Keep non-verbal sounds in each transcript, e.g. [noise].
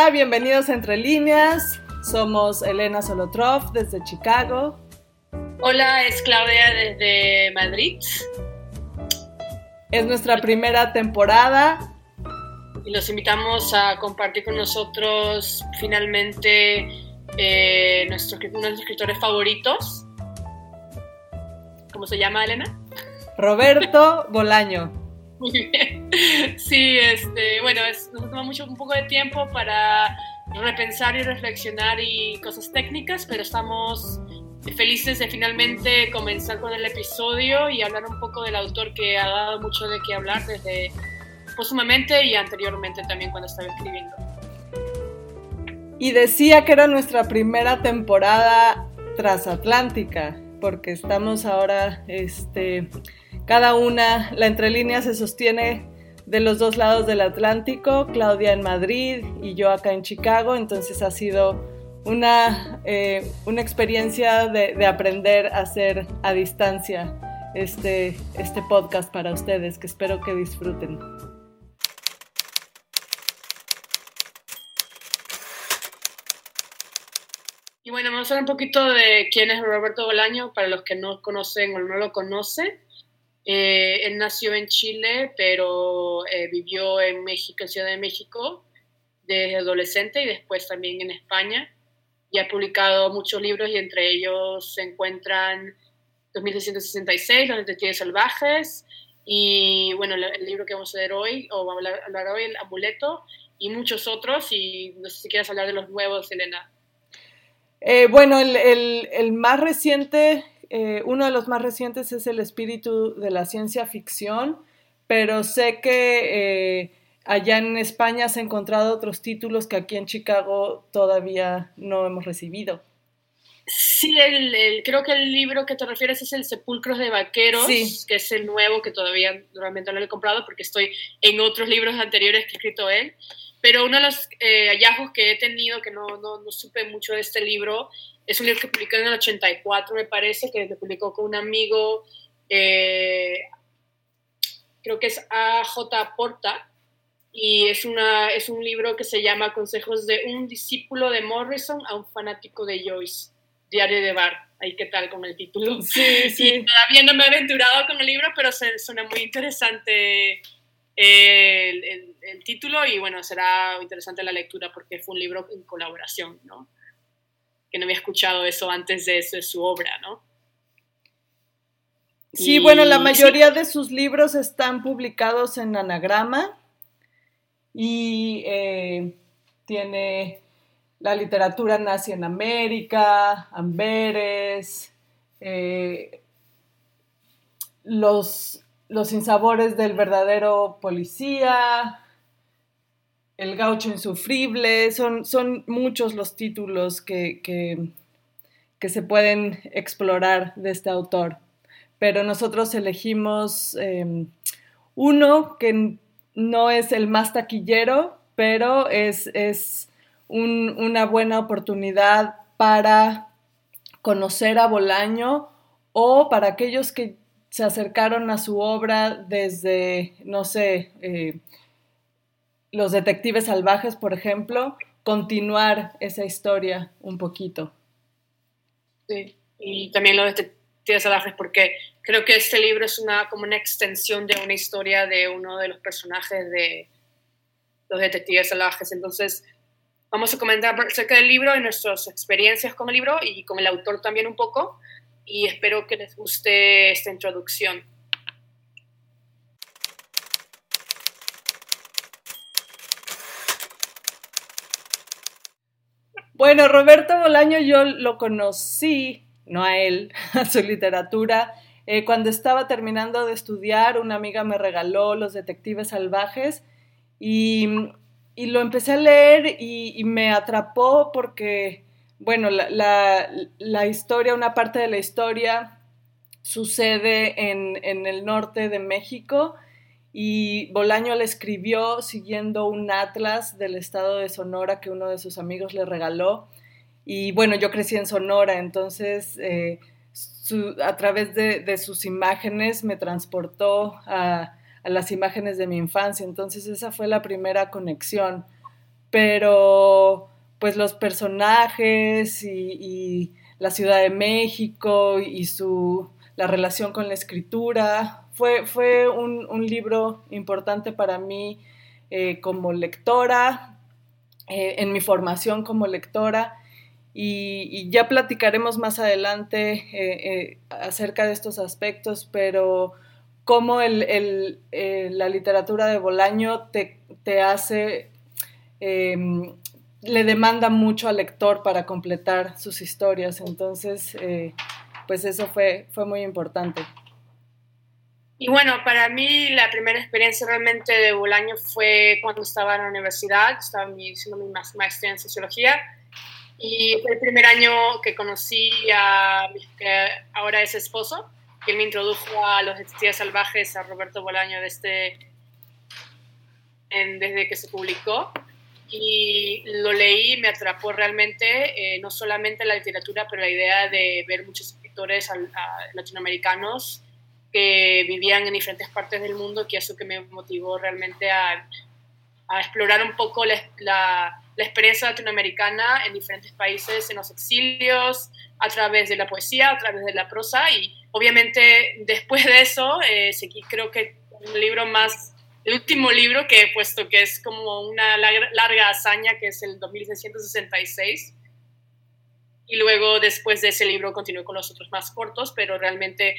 Hola, bienvenidos a Entre Líneas. Somos Elena Solotrov desde Chicago. Hola, es Claudia desde Madrid. Es nuestra primera temporada. Y los invitamos a compartir con nosotros finalmente eh, nuestros escritores favoritos. ¿Cómo se llama, Elena? Roberto Bolaño. Muy [laughs] bien. Sí, este, bueno, nos toma mucho, un poco de tiempo para repensar y reflexionar y cosas técnicas, pero estamos felices de finalmente comenzar con el episodio y hablar un poco del autor que ha dado mucho de qué hablar desde póstumamente y anteriormente también cuando estaba escribiendo. Y decía que era nuestra primera temporada transatlántica, porque estamos ahora este, cada una, la entrelínea se sostiene de los dos lados del Atlántico, Claudia en Madrid y yo acá en Chicago, entonces ha sido una, eh, una experiencia de, aprender a hacer a distancia este, este podcast para ustedes, que espero que disfruten. Y bueno, vamos a hablar un poquito de quién es Roberto Bolaño, para los que no conocen o no lo conocen. Eh, él nació en Chile, pero eh, vivió en México, en Ciudad de México, desde adolescente y después también en España. Y ha publicado muchos libros y entre ellos se encuentran 2666, Los Detectives Salvajes, y bueno, el, libro que vamos a leer hoy, o vamos a hablar hoy, El Amuleto, y muchos otros. Y no sé si quieres hablar de los nuevos, Elena. Eh, bueno, el, el, el, más reciente eh, uno de los más recientes es El espíritu de la ciencia ficción, pero sé que eh, allá en España se han encontrado otros títulos que aquí en Chicago todavía no hemos recibido. Sí, el, creo que el libro que te refieres es el Sepulcros de Vaqueros, que es el nuevo que todavía realmente no lo he comprado porque estoy en otros libros anteriores que ha escrito él. Pero uno de los eh, hallazgos que he tenido, que no, no, no, supe mucho de este libro, es un libro que publicó en el 84, me parece, que lo publicó con un amigo, eh, creo que es A.J. Porta, y es, una, es un libro que se llama Consejos de un discípulo de Morrison a un fanático de Joyce, Diario de Bar. Ahí qué tal con el título. Sí, sí. [laughs] todavía no me he aventurado con el libro, pero se, suena muy interesante el, el, título y bueno, será interesante la lectura porque fue un libro en colaboración, ¿no? Que no había escuchado eso antes de, eso, de su obra, ¿no? Sí, bueno, la mayoría de sus libros están publicados en anagrama y eh, tiene la literatura nazi en América, Amberes, eh, los los sinsabores del verdadero policía, El gaucho insufrible, son, son muchos los títulos que, que, se pueden explorar de este autor. Pero nosotros elegimos em, uno que no es el más taquillero, pero es, es una buena oportunidad para conocer a Bolaño o para aquellos que se acercaron a su obra desde, no sé, eh, los detectives salvajes, por ejemplo, continuar esa historia un poquito. Sí, y también los detectives salvajes, porque creo que este libro es una, como una extensión de una historia de uno de los personajes de los detectives salvajes. Entonces, vamos a comentar acerca del libro y nuestras experiencias con el libro y con el autor también un poco y espero que les guste esta introducción. Bueno, Roberto Bolaño yo lo conocí, no a él, [laughs] a su literatura. Eh, cuando estaba terminando de estudiar, una amiga me regaló Los Detectives Salvajes y, lo empecé a leer y me atrapó porque bueno, la, historia, una parte de la historia sucede en, el norte de México y Bolaño le escribió siguiendo un atlas del estado de Sonora que uno de sus amigos le regaló. Y bueno, yo crecí en Sonora, entonces eh, a través de, sus imágenes me transportó a, a, las imágenes de mi infancia. Entonces esa fue la primera conexión pero pues los personajes y, la Ciudad de México y su, la relación con la escritura, fue, fue un, libro importante para mí eh, como lectora, eh, en mi formación como lectora. Y, ya platicaremos más adelante eh, acerca de estos aspectos, pero cómo el, la literatura de Bolaño te, te hace em, le demanda mucho al lector para completar sus historias. Entonces, pues eso fue, fue muy importante. Y bueno, para mí la primera experiencia realmente de Bolaño fue cuando estaba en la universidad, estaba haciendo mi maestría en sociología. Y fue el primer año que conocí a mi que ahora es esposo, que me introdujo a los detectives salvajes, a Roberto Bolaño desde, desde que se publicó. Y lo leí, me atrapó realmente, eh, no solamente la literatura, pero la idea de ver muchos escritores latinoamericanos que vivían en diferentes partes del mundo, que eso que me motivó realmente a, a explorar un poco la, la, experiencia latinoamericana en diferentes países, en los exilios, a través de la poesía, a través de la prosa, y obviamente después de eso, eh, seguí creo que un libro más el último libro que he puesto, que es como una larga, hazaña, que es el 2666. Y luego después de ese libro continué con los otros más cortos, pero realmente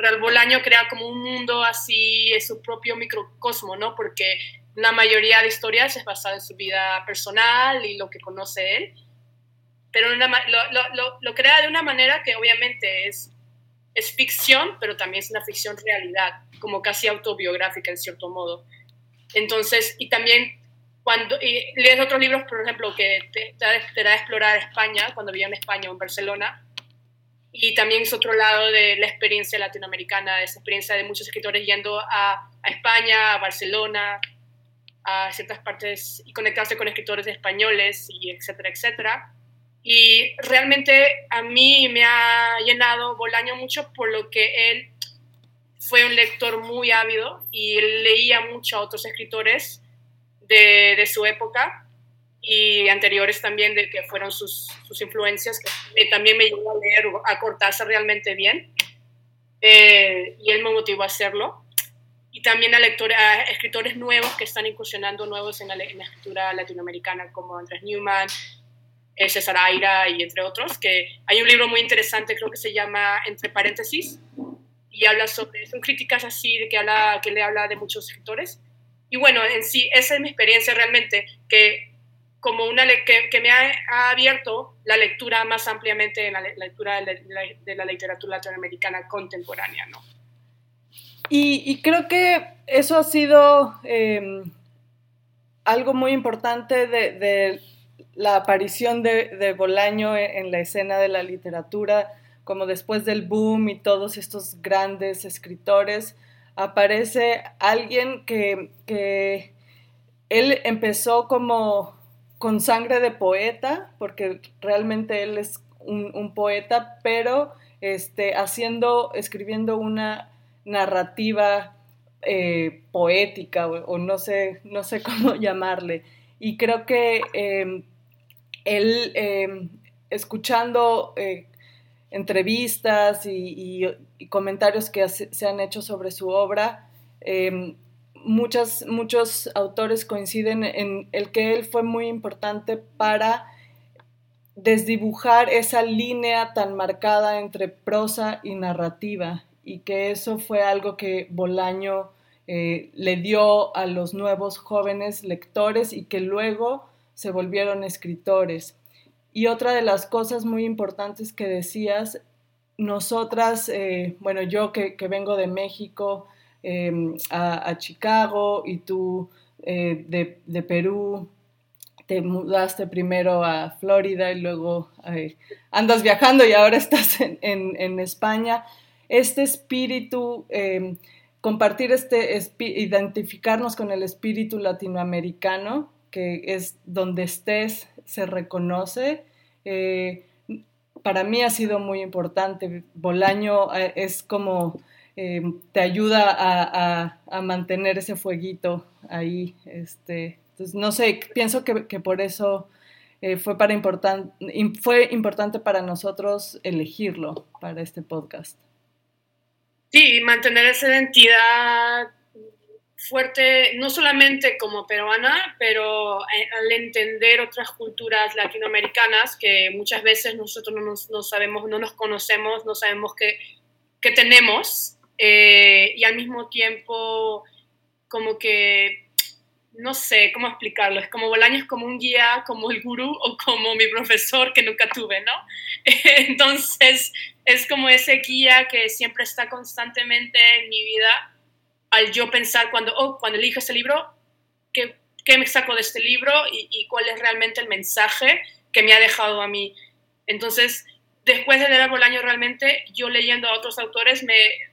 Real Bolaño crea como un mundo así, es su propio microcosmo, ¿no? Porque la mayoría de historias es basada en su vida personal y lo que conoce él, pero lo, lo, lo crea de una manera que obviamente es es ficción, pero también es una ficción realidad, como casi autobiográfica en cierto modo. Entonces, y también cuando lees otros libros, por ejemplo, que te, te, da a explorar España, cuando vivía en España o en Barcelona, y también es otro lado de la experiencia latinoamericana, esa experiencia de muchos escritores yendo a, a España, a Barcelona, a ciertas partes y conectarse con escritores españoles, y etcétera, etcétera. Y realmente a mí me ha llenado Bolaño mucho por lo que él fue un lector muy ávido y él leía mucho a otros escritores de, de su época y anteriores también de que fueron sus, sus influencias, que también me llevó a leer, a cortarse realmente bien. Eh, y él me motivó a hacerlo. Y también a, lectores, a escritores nuevos que están incursionando nuevos en la, en la escritura latinoamericana, como Andrés Newman, César Aira y entre otros, que hay un libro muy interesante, creo que se llama Entre paréntesis, y habla sobre, son críticas así, de que, habla, que le habla de muchos escritores. Y bueno, en sí, esa es mi experiencia realmente, que como una que, que me ha, abierto la lectura más ampliamente en la, lectura de la, literatura latinoamericana contemporánea, ¿no? Y, creo que eso ha sido em, algo muy importante de, de la aparición de, Bolaño e, en, la escena de la literatura, como después del boom y todos estos grandes escritores, aparece alguien que, él empezó como con sangre de poeta, porque realmente él es un, poeta, pero este, haciendo, escribiendo una narrativa eh, poética o, no, sé, no sé [laughs] cómo llamarle. Y creo que em, él em, escuchando eh, entrevistas y, comentarios que se han hecho sobre su obra, em, muchos autores coinciden en el que él fue muy importante para desdibujar esa línea tan marcada entre prosa y narrativa y que eso fue algo que Bolaño eh, le dio a los nuevos jóvenes lectores y que luego se volvieron escritores. Y otra de las cosas muy importantes que decías, nosotras, eh, bueno, yo que, vengo de México em, a, Chicago y tú eh, de, Perú, te mudaste primero a Florida y luego andas viajando y ahora [laughs] estás en, en España. Este espíritu, em, compartir este, identificarnos con el espíritu latinoamericano, que es donde estés, se reconoce. Eh, para mí ha sido muy importante. Bolaño eh, es como eh, te ayuda a, mantener ese fueguito ahí. Este, Entonces, no sé, pienso que, por eso eh, fue, para fue importante para nosotros elegirlo para este podcast. Sí, mantener esa identidad fuerte, no solamente como peruana, pero eh, al entender otras culturas latinoamericanas que muchas veces nosotros no, nos, no sabemos, no nos conocemos, no sabemos qué, qué tenemos, eh, y al mismo tiempo como que no sé cómo explicarlo, es como Bolaño es como un guía, como el gurú o como mi profesor que nunca tuve, ¿no? [laughs] Entonces es como ese guía que siempre está constantemente en mi vida al yo pensar cuando, oh, cuando elijo este libro, ¿qué, ¿qué, me saco de este libro y, y, cuál es realmente el mensaje que me ha dejado a mí? Entonces, después de leer Bolaño realmente, yo leyendo a otros autores me,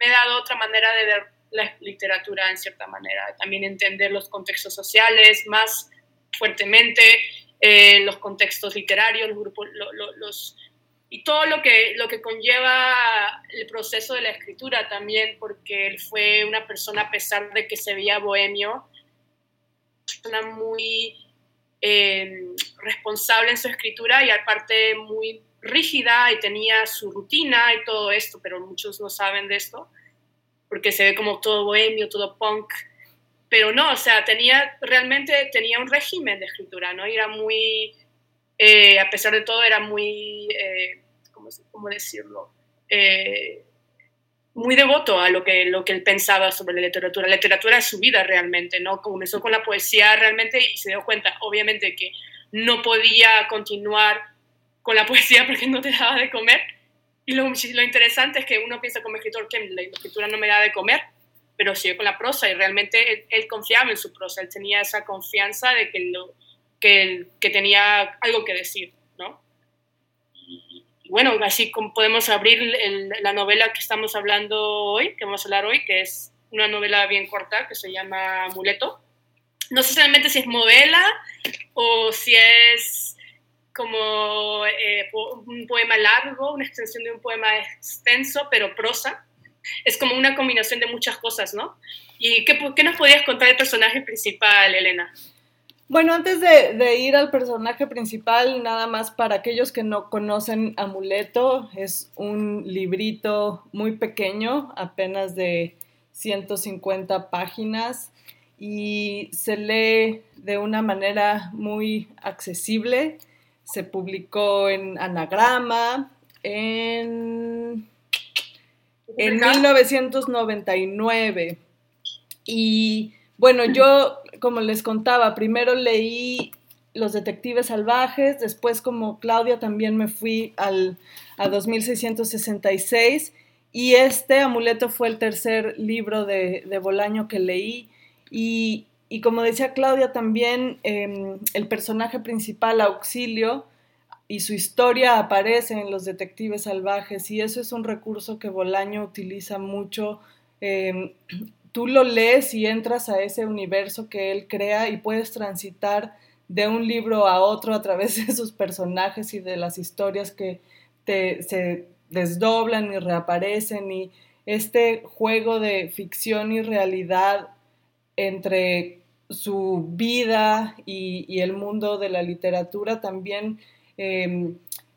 me he dado otra manera de ver la literatura en cierta manera, también entender los contextos sociales más fuertemente, eh, los contextos literarios, los grupos, y todo lo que, lo que conlleva el proceso de la escritura también, porque él fue una persona, a pesar de que se veía bohemio, una muy eh, responsable en su escritura y aparte muy rígida y tenía su rutina y todo esto, pero muchos no saben de esto porque se ve como todo bohemio, todo punk, pero no, o sea, tenía, realmente tenía un régimen de escritura, ¿no? Era muy, eh, a pesar de todo, era muy, eh, ¿cómo, ¿cómo, decirlo? Eh, muy devoto a lo que, lo que él pensaba sobre la literatura. La literatura es su vida realmente, ¿no? Comenzó con la poesía realmente y se dio cuenta, obviamente, que no podía continuar con la [laughs] poesía porque no te daba de comer, y lo, interesante es que uno piensa como escritor que la escritura no me da de comer, pero sigue con la prosa y realmente él, confiaba en su prosa, él tenía esa confianza de que, lo, que, que tenía algo que decir, ¿no? Bueno, así como podemos abrir la novela que estamos hablando hoy, que vamos a hablar hoy, que es una novela bien corta que se llama Amuleto. No sé realmente si es novela o si es como eh, un poema largo, una extensión de un poema extenso, pero prosa. Es como una combinación de muchas cosas, ¿no? ¿Y qué, qué nos podías contar del personaje principal, Elena? Bueno, antes de, de, ir al personaje principal, nada más para aquellos que no conocen Amuleto, es un librito muy pequeño, apenas de 150 páginas, y se lee de una manera muy accesible se publicó en Anagrama en, en 1999. Y bueno, yo, como les contaba, primero leí Los Detectives Salvajes, después como Claudia también me fui al, a 2666 y este amuleto fue el tercer libro de, de Bolaño que leí y, y como decía Claudia también, em, el personaje principal, Auxilio, y su historia aparece en Los Detectives Salvajes y eso es un recurso que Bolaño utiliza mucho. Em, tú lo lees y entras a ese universo que él crea y puedes transitar de un libro a otro a través de sus personajes y de las historias que se desdoblan y reaparecen y este juego de ficción y realidad entre su vida y, el mundo de la literatura también, em,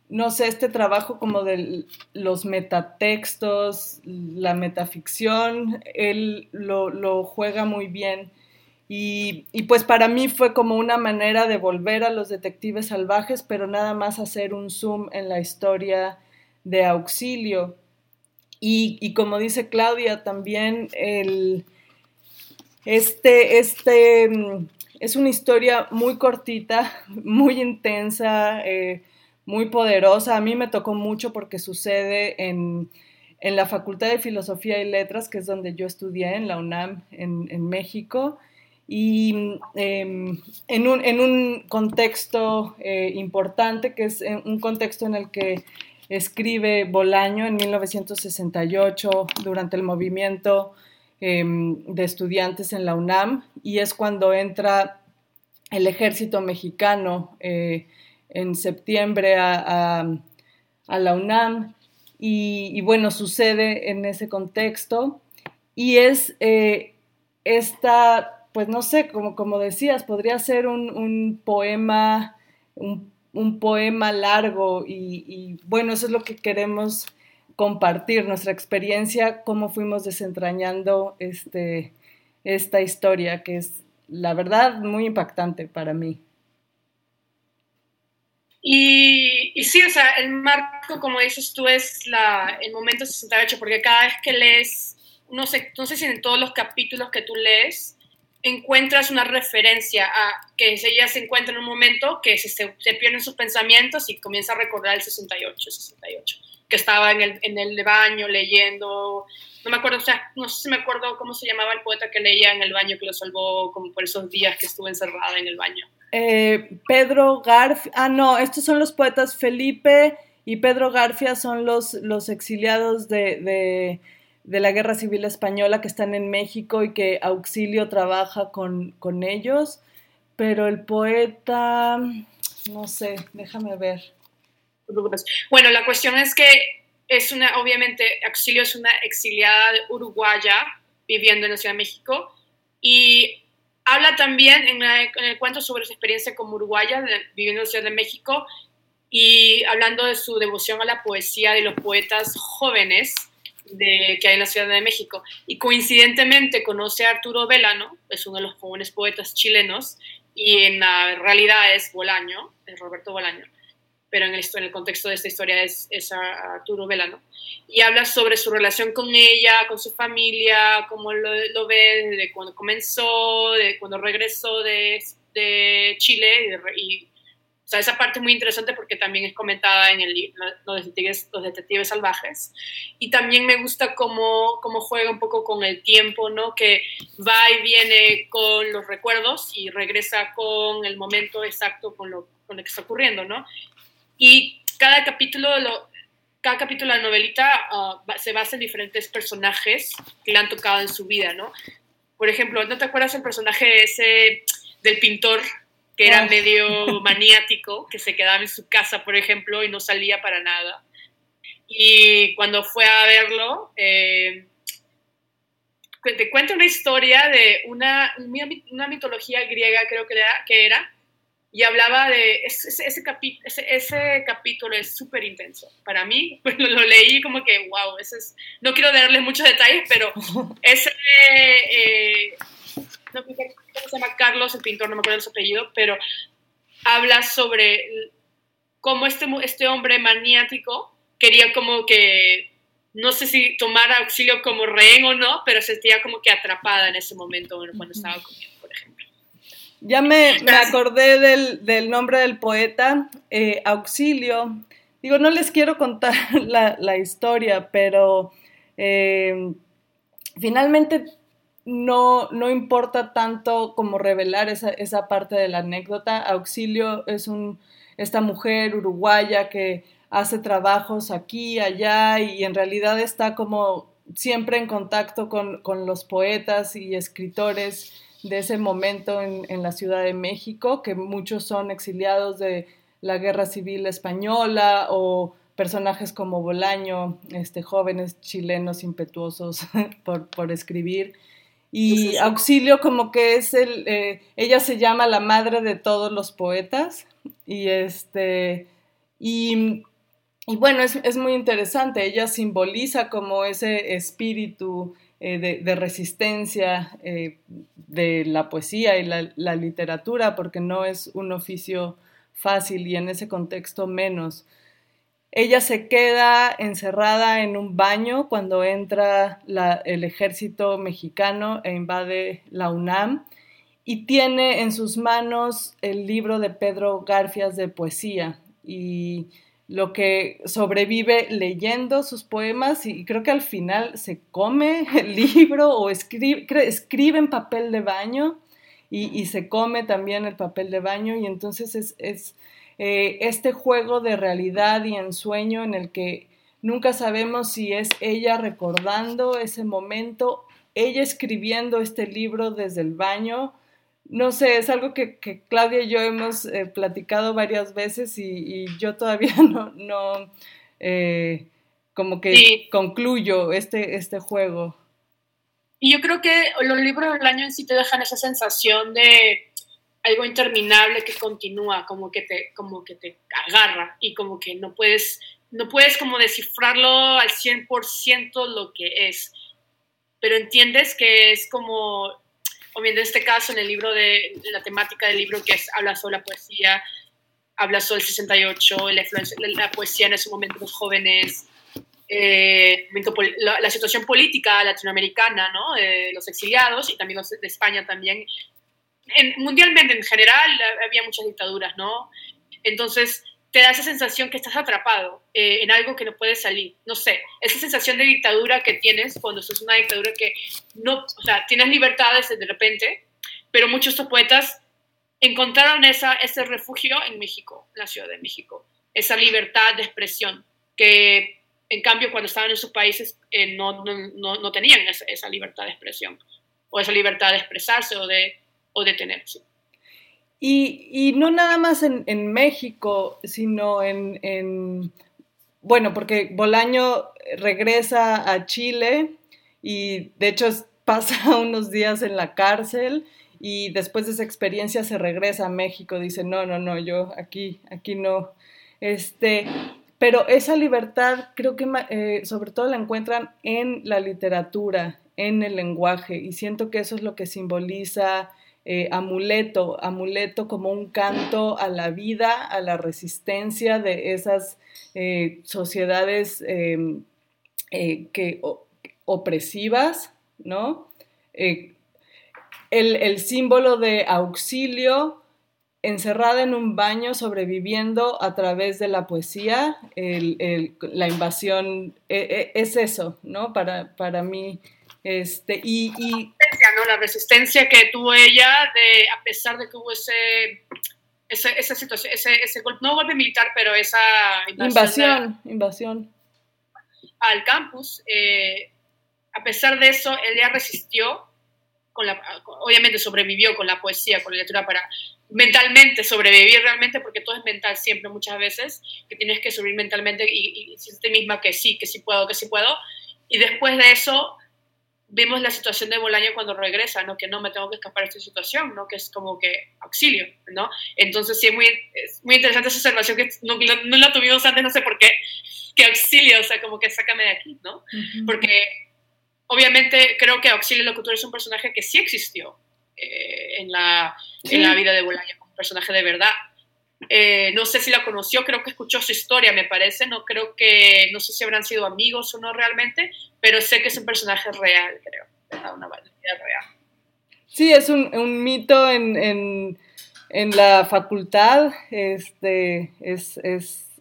no sé, este trabajo como de los metatextos, la metaficción, él lo, juega muy bien. Y, pues para mí fue como una manera de volver a los detectives salvajes, pero nada más hacer un zoom en la historia de auxilio. Y como dice Claudia, también el, este, este mm, es una historia muy cortita, [laughs] muy intensa, eh, muy poderosa. A mí me tocó mucho porque sucede en, la Facultad de Filosofía y Letras, que es donde yo estudié, en la UNAM, en, México, y em, en, un, contexto eh, importante, que es eh, un contexto en el que escribe Bolaño en 1968 durante el movimiento Em, de estudiantes en la UNAM y es cuando entra el ejército mexicano eh, en septiembre a, la UNAM y, bueno, sucede en ese contexto y es eh, esta pues no sé, como, como decías, podría ser un, poema, un, poema largo y, bueno, eso es lo que queremos compartir, nuestra experiencia, cómo fuimos desentrañando este, esta historia, que es la verdad muy impactante para mí. Y, sí, o sea, el marco, como dices tú, es la, el momento 68, porque cada vez que lees, no sé, no sé si en todos los capítulos que tú lees, encuentras una referencia a que ella se encuentra en un momento que se, se, pierden sus pensamientos y comienza a recordar el 68, 68, que estaba en el, en el baño leyendo, no me acuerdo, o sea, no sé si me acuerdo cómo se llamaba el poeta que leía en el baño que lo salvó como por esos días que estuvo encerrada en el baño. Eh, Pedro Garfia, ah, no, estos son los poetas Felipe y Pedro Garfia son los, los exiliados de, la Guerra Civil Española que están en México y que Auxilio trabaja con, con ellos, pero el poeta, no sé, déjame ver. Bueno, la cuestión es que es una, obviamente, Auxilio es una exiliada uruguaya viviendo en la Ciudad de México y Habla también en, el cuento sobre su experiencia como uruguaya viviendo en la Ciudad de México y hablando de su devoción a la poesía de los poetas jóvenes de, que hay en la Ciudad de México. Y coincidentemente conoce a Arturo Velano, es uno de los jóvenes poetas chilenos, y en la realidad es Bolaño, es Roberto Bolaño pero en, esto, en el contexto de esta historia es, es Arturo Velano. Y habla sobre su relación con ella, con su familia, cómo lo, lo ve desde cuando comenzó, de cuando regresó de, de Chile. Y, o sea, esa parte es muy interesante porque también es comentada en el libro Los Detectives, Los Detectives Salvajes. Y también me gusta cómo, cómo juega un poco con el tiempo, ¿no? Que va y viene con los recuerdos y regresa con el momento exacto con lo, con lo que está ocurriendo, ¿no? Y cada capítulo, cada capítulo de la novelita ah, se basa en diferentes personajes que le han tocado en su vida, ¿no? Por ejemplo, ¿no te acuerdas el personaje ese del pintor que era medio maniático, que se quedaba en su casa, por ejemplo, y no salía para nada? Y cuando fue a verlo, eh, te cuenta una historia de una, una mitología griega, creo que era, que era y hablaba de ese, ese, ese, capítulo es súper intenso. Para mí, [laughs] pues, lo, leí como que, wow, ese es, no quiero darle muchos detalles, pero [laughs] ese, eh, no sé cómo se llama Carlos, el pintor, no me acuerdo su apellido, pero habla sobre cómo este, este hombre maniático quería como que, no sé si tomar auxilio como rehén o no, pero se sentía como que atrapada en ese momento cuando estaba comiendo. Ya me, acordé del, nombre del poeta, eh, Auxilio. Digo, no les quiero contar [laughs] la, historia, pero eh, finalmente no, no, importa tanto como revelar esa, esa, parte de la anécdota. Auxilio es un, esta mujer uruguaya que hace trabajos aquí, allá y en realidad está como siempre en contacto con, con los poetas y escritores de ese momento en, la Ciudad de México, que muchos son exiliados de la Guerra Civil Española o personajes como Bolaño, este, jóvenes chilenos impetuosos [laughs] por, escribir. Y Auxilio como que es el, eh, ella se llama la madre de todos los poetas y este, y, bueno, es, es, muy interesante, ella simboliza como ese espíritu eh, de, resistencia eh, de la poesía y la, literatura, porque no es un oficio fácil y en ese contexto menos. Ella se queda encerrada en un baño cuando entra el ejército mexicano e invade la UNAM y tiene en sus manos el libro de Pedro Garfias de poesía y lo que sobrevive leyendo sus poemas y creo que al final se come el libro o escribe, escribe en papel de baño y, se come también el papel de baño y entonces es, eh, este juego de realidad y ensueño en el que nunca sabemos si es ella recordando ese momento, ella escribiendo este libro desde el baño no sé, es algo que, Claudia y yo hemos eh, platicado varias veces y, yo todavía [laughs] no, no eh, como que concluyo este, este juego. Y yo creo que los libros del año en sí te dejan esa sensación de algo interminable que continúa, como que te, como que te agarra y como que no puedes, no puedes como descifrarlo al 100% lo que es. Pero entiendes que es como, o bien en este caso, en el libro de, la temática del libro que es, habla sobre la poesía, habla sobre el 68, la, la poesía en ese momento los jóvenes, eh, la, situación política latinoamericana, ¿no? los exiliados y también los de España también, mundialmente en general había muchas dictaduras, ¿no? Entonces te da esa sensación que estás atrapado eh, en algo que no puedes salir. No sé, esa sensación de dictadura que tienes cuando es una dictadura que no, o sea, tienes libertades de repente, pero muchos poetas encontraron esa, ese refugio en México, en la Ciudad de México, esa libertad de expresión que en cambio cuando estaban en sus países eh, no, no, no, tenían esa, esa libertad de expresión o esa libertad de expresarse o de o detenerse. Y, y no nada más en, en México, sino en, en, bueno, porque Bolaño regresa a Chile y de hecho [laughs] pasa unos días en la cárcel y después de esa experiencia se regresa a México, dice, no, no, no, yo aquí, aquí no. Este, pero esa libertad creo que eh, sobre todo la encuentran en la literatura, en el lenguaje, y siento que eso es lo que simboliza eh, amuleto, amuleto como un canto a la vida, a la resistencia de esas eh, sociedades em, eh, que, opresivas, ¿no? El, símbolo de auxilio encerrada en un baño sobreviviendo a través de la poesía, la invasión, e, e, es eso, ¿no? Para, para mí este, y, ¿no? La resistencia que tuvo ella, de, a pesar de que hubo ese, esa situación, ese, ese golpe, no golpe militar, pero esa invasión. Invasión, Al campus. Eh, a pesar de eso, ella resistió, con la, obviamente sobrevivió con la poesía, con la lectura para mentalmente sobrevivir realmente, porque todo es mental siempre, muchas veces, que tienes que sobrevivir mentalmente y, y decirte misma que sí, que sí puedo, que sí puedo. Y después de eso, vimos la situación de Bolaño cuando regresa, ¿no? Que no me tengo que escapar de esta situación, ¿no? Que es como que auxilio, ¿no? Entonces sí es muy, muy interesante esa observación que no, no, la tuvimos antes, no sé por qué, [laughs] que auxilio, o sea, como que sácame de aquí, ¿no? Porque obviamente creo que Auxilio Locutor es un personaje que sí existió eh, en, la, en la vida de Bolaño, un personaje de verdad, eh, no sé si la conoció, creo que escuchó su historia, me parece. No creo que, no sé si habrán sido amigos o no realmente, pero sé que es un personaje real, creo, una real. Sí, es un, mito en, la facultad, este, es,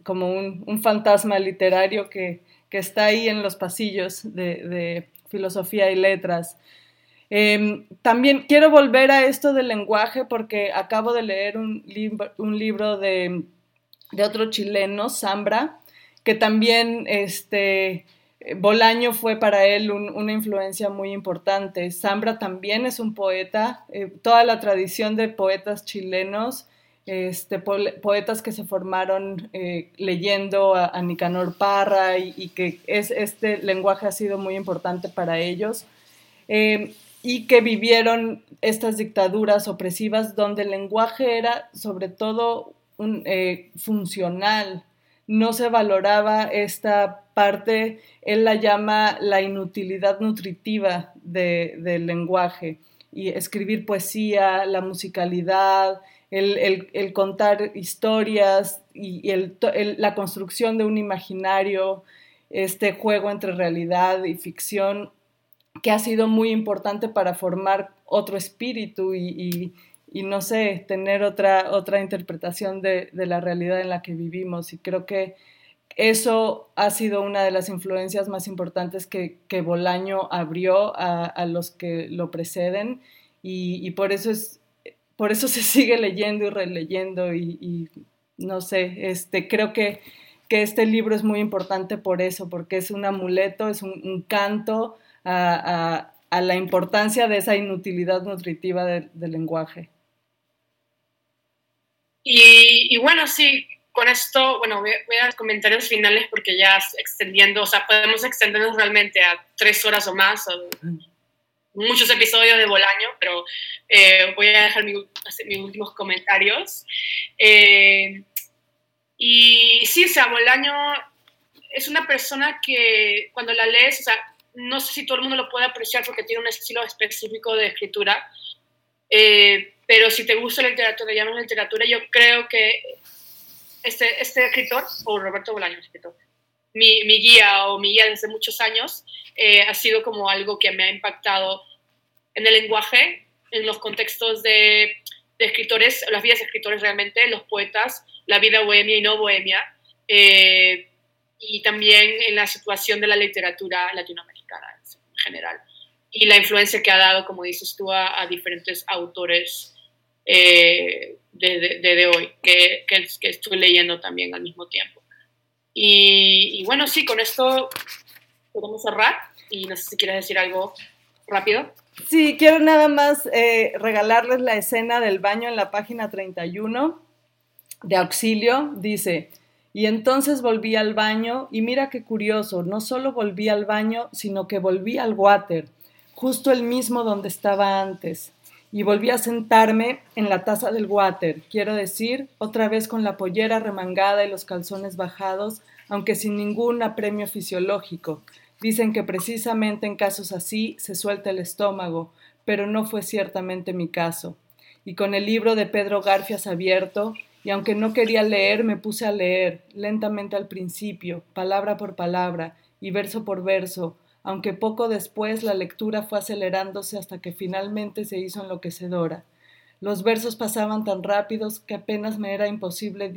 como un, fantasma literario que, está ahí en los pasillos de, de filosofía y letras. Em, también quiero volver a esto del lenguaje porque acabo de leer un, libro de, otro chileno, Zambra, que también este, Bolaño fue para él una influencia muy importante. Zambra también es un poeta, eh, toda la tradición de poetas chilenos, este, poetas que se formaron eh, leyendo a, Nicanor Parra y, que es, este lenguaje ha sido muy importante para ellos. Em, y que vivieron estas dictaduras opresivas donde el lenguaje era sobre todo un, eh, funcional, no se valoraba esta parte, él la llama la inutilidad nutritiva del lenguaje, y escribir poesía, la musicalidad, el, contar historias y, la construcción de un imaginario, este juego entre realidad y ficción, que ha sido muy importante para formar otro espíritu y, no sé, tener otra, otra interpretación de, la realidad en la que vivimos. Y creo que eso ha sido una de las influencias más importantes que, que Bolaño abrió a, los que lo preceden y, por eso es por eso se [laughs] sigue leyendo y releyendo y, no sé, este, creo que, que, este libro es muy importante por eso, porque es un amuleto, es un canto a, la importancia de esa inutilidad nutritiva del lenguaje. Y, bueno, sí, con esto, bueno, voy, a dar comentarios finales porque ya extendiendo, o sea, podemos extendernos realmente a tres horas o más. muchos episodios de Bolaño, pero eh, voy a dejar hacer mis últimos comentarios. Eh, y sí, o sea, Bolaño es una persona que cuando la lees, o sea, no sé si todo el mundo lo puede apreciar porque tiene un estilo específico de escritura, eh, pero si te gusta la literatura, llamas literatura, yo creo que este, este escritor, o Roberto Bolaño, escritor, mi, mi, guía o mi guía desde muchos años, eh, ha sido como algo que me ha impactado en el lenguaje, en los contextos de, de escritores, las vidas de escritores realmente, los poetas, la vida bohemia y no bohemia, eh, y también en la situación de la literatura latinoamericana en general, y la influencia que ha dado, como dices tú, a, diferentes autores eh, de, de, hoy, que, que, que estoy leyendo también al mismo tiempo. Y, bueno, sí, con esto podemos cerrar y no sé si quieres decir algo rápido. Sí, quiero nada más eh, regalarles la escena del baño en la página 31 de auxilio. Dice, y entonces volví al baño y mira qué curioso, no solo volví al baño, sino que volví al water, justo el mismo donde estaba antes. Y volví a sentarme en la taza del water, quiero decir, otra vez con la pollera remangada y los calzones bajados, aunque sin ningún apremio fisiológico. Dicen que precisamente en casos así se suelta el estómago, pero no fue ciertamente mi caso. Y con el libro de Pedro Garfias abierto, y aunque no quería leer, me puse a leer, lentamente al principio, palabra por palabra y verso por verso, aunque poco después la lectura fue acelerándose hasta que finalmente se hizo enloquecedora. Los versos pasaban tan rápidos que apenas me era imposible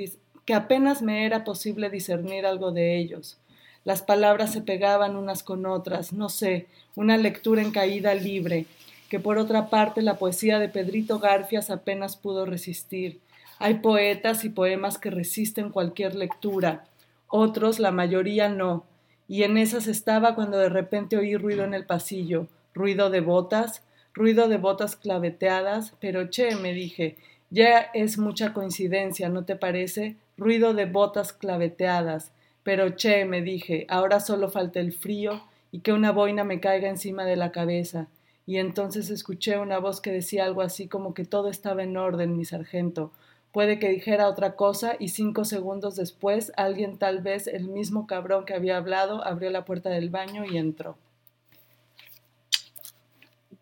que apenas me era posible discernir algo de ellos. Las palabras se pegaban unas con otras, no sé, una lectura en caída libre, que por otra parte la poesía de Pedrito Garfias apenas pudo resistir. Hay poetas y poemas que resisten cualquier lectura, otros, la mayoría no, y en esas estaba cuando de repente oí ruido en el pasillo, ruido de botas, ruido de botas claveteadas, pero che, me dije, ya es mucha coincidencia, ¿no te parece? Ruido de botas claveteadas, pero che, me dije, ahora solo falta el frío y que una boina me caiga encima de la cabeza. Y entonces escuché una voz que decía algo así como que todo estaba en orden, mi sargento, Puede que dijera otra cosa y cinco segundos después alguien, tal vez el mismo cabrón que había hablado, abrió la puerta del baño y entró.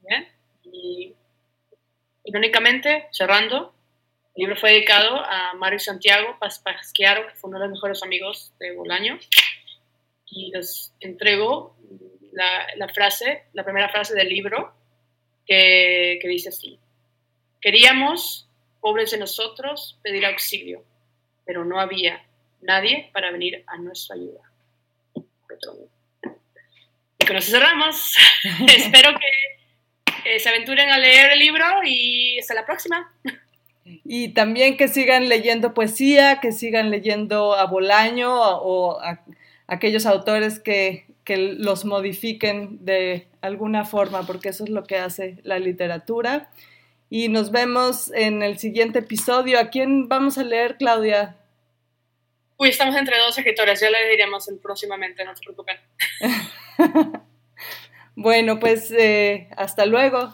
Bien. Y irónicamente, cerrando, el libro fue dedicado a Mario Santiago Pasquiaro, que fue uno de los mejores amigos de Bolaño, y les entrego la, frase, la primera frase del libro, que, que dice así. Queríamos pobres de nosotros, pedir auxilio, pero no había nadie para venir a nuestra ayuda. Y con eso cerramos. [laughs] Espero que se aventuren a leer el libro y hasta la próxima. Y también que sigan leyendo poesía, que sigan leyendo a Bolaño o a aquellos autores que, que los modifiquen de alguna forma, porque eso es lo que hace la literatura y nos vemos en el siguiente episodio. ¿A quién vamos a leer, Claudia? Uy, estamos entre dos escritores, ya le diremos próximamente, no se preocupen. [laughs] bueno, pues eh, hasta luego.